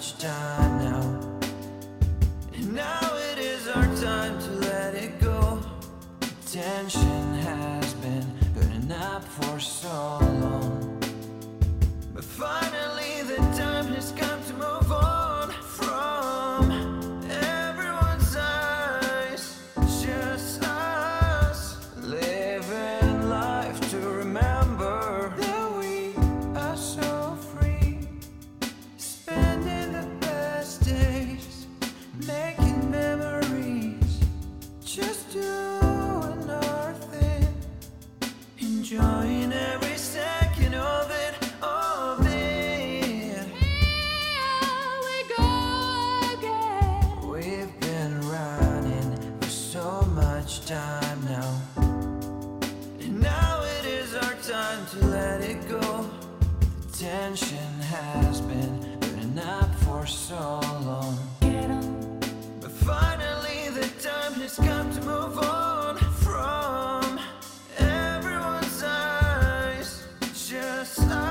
much time now. And now it is our time to let it go. Tension has been burning up for so enjoying every second of it, of it. Here we go again. We've been running for so much time now. And now it is our time to let it go. The tension has been. sorry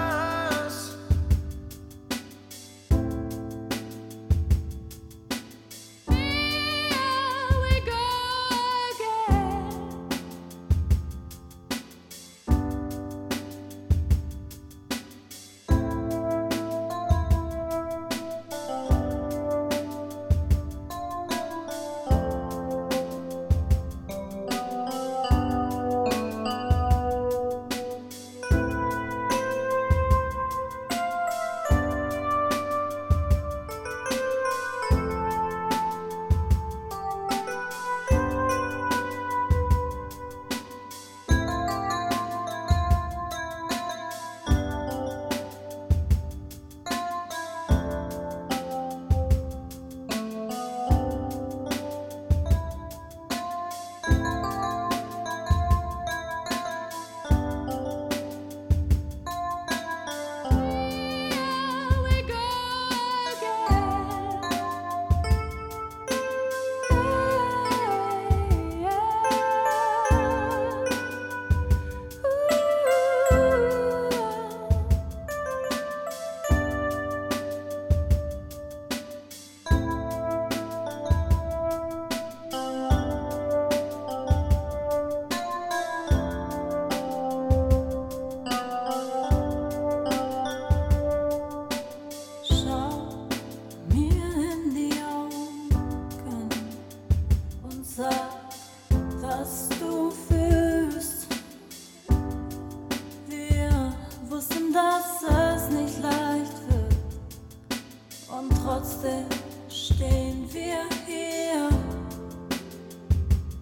und trotzdem stehen wir hier.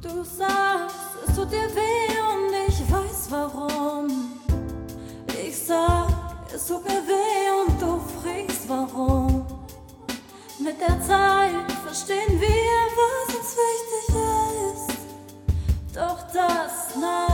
Du sagst, es tut dir weh und ich weiß warum. Ich sag, es tut mir weh und du fragst warum. Mit der Zeit verstehen wir, was uns wichtig ist. Doch das, nein.